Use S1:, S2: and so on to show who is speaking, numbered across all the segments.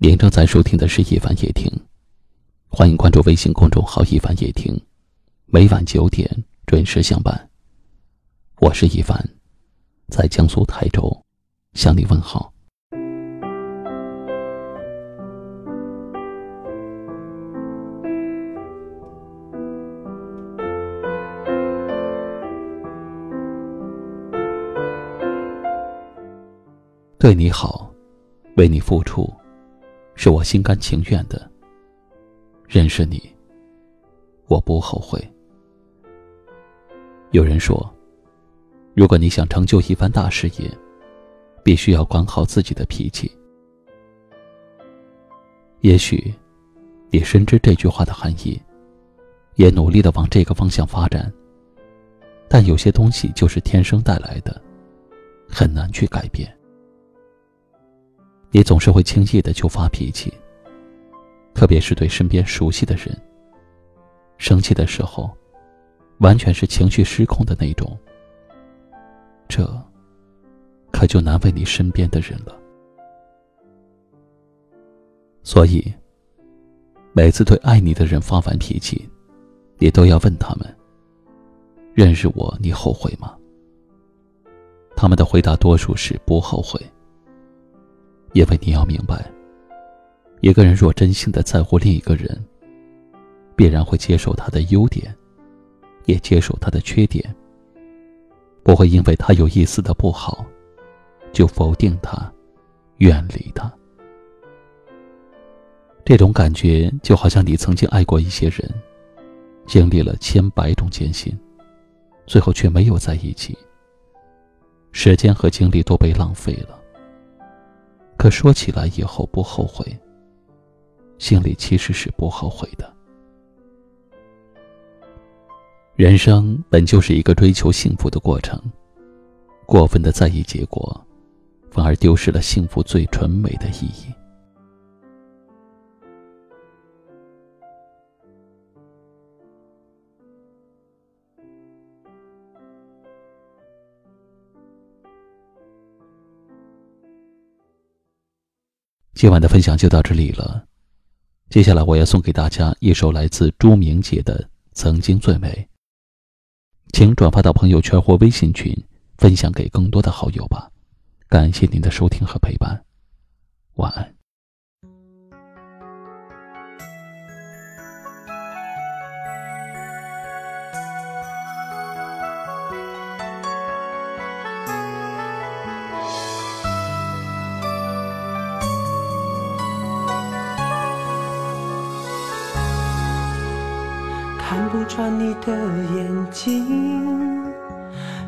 S1: 您正在收听的是《一凡夜听》，欢迎关注微信公众号“一凡夜听”，每晚九点准时相伴。我是一凡，在江苏台州向你问好。对你好，为你付出，是我心甘情愿的。认识你，我不后悔。有人说，如果你想成就一番大事业，必须要管好自己的脾气。也许，你深知这句话的含义，也努力的往这个方向发展。但有些东西就是天生带来的，很难去改变。你总是会轻易的就发脾气，特别是对身边熟悉的人。生气的时候，完全是情绪失控的那种。这，可就难为你身边的人了。所以，每次对爱你的人发完脾气，你都要问他们：“认识我，你后悔吗？”他们的回答多数是不后悔。因为你要明白，一个人若真心的在乎另一个人，必然会接受他的优点，也接受他的缺点。不会因为他有一丝的不好，就否定他，远离他。这种感觉就好像你曾经爱过一些人，经历了千百种艰辛，最后却没有在一起，时间和精力都被浪费了。可说起来以后不后悔，心里其实是不后悔的。人生本就是一个追求幸福的过程，过分的在意结果，反而丢失了幸福最纯美的意义。今晚的分享就到这里了，接下来我要送给大家一首来自朱明杰的《曾经最美》，请转发到朋友圈或微信群，分享给更多的好友吧。感谢您的收听和陪伴，晚安。
S2: 不穿你的眼睛，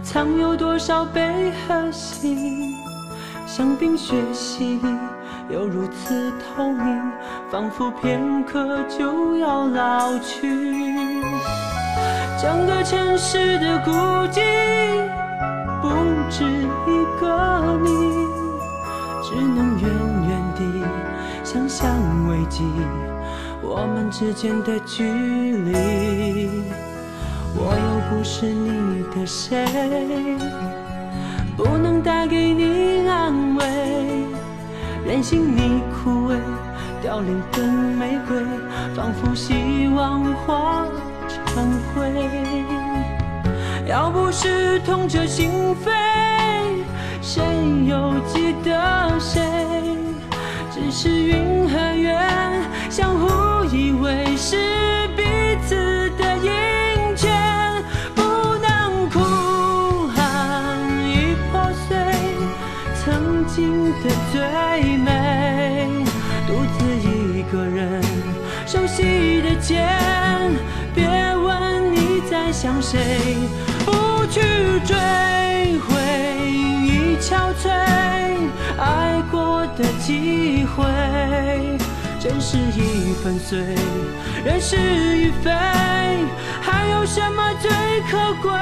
S2: 藏有多少悲和喜？像冰雪洗礼，又如此透明，仿佛片刻就要老去。整个城市的孤寂，不止一个你，只能远远地想象危机。我们之间的距离，我又不是你的谁，不能带给你安慰，任性你枯萎，凋零的玫瑰，仿佛希望化成灰。要不是痛彻心扉，谁又记得谁？只是云和月相互。以为是彼此的阴间，不能哭喊已破碎曾经的最美，独自一个人熟悉的街，别问你在想谁，不去追回忆憔悴过的机会。真实已粉碎，人是与非，还有什么最可贵？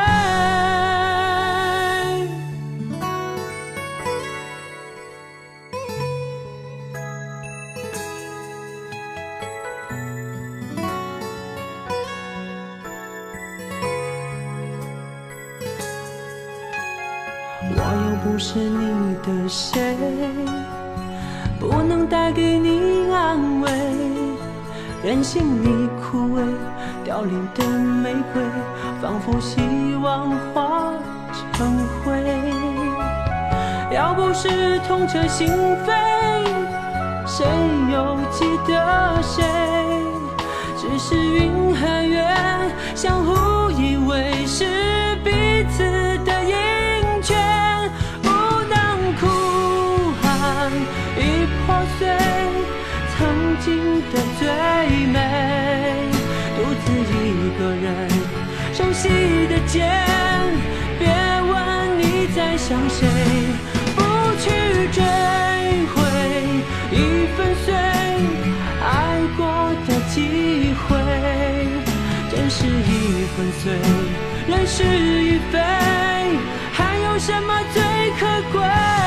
S2: 我又不是你的谁，不能带给你安慰。任性你枯萎凋零的玫瑰，仿佛希望化成灰。要不是痛彻心扉，谁又记得谁？只是云和月相互以为，是已破碎，曾经的最美，独自一个人熟悉的街，别问你在想谁。不去追悔，已粉碎，人事已非，还有什么最可贵？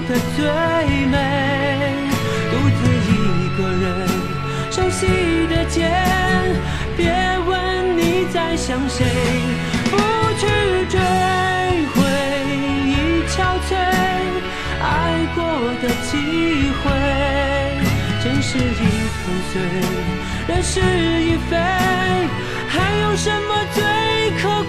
S2: 的最美，独自一个人，熟悉的街，别问你在想谁，不去追，回忆憔悴，爱过的机会，真是已粉碎，人事已非，还有什么最可？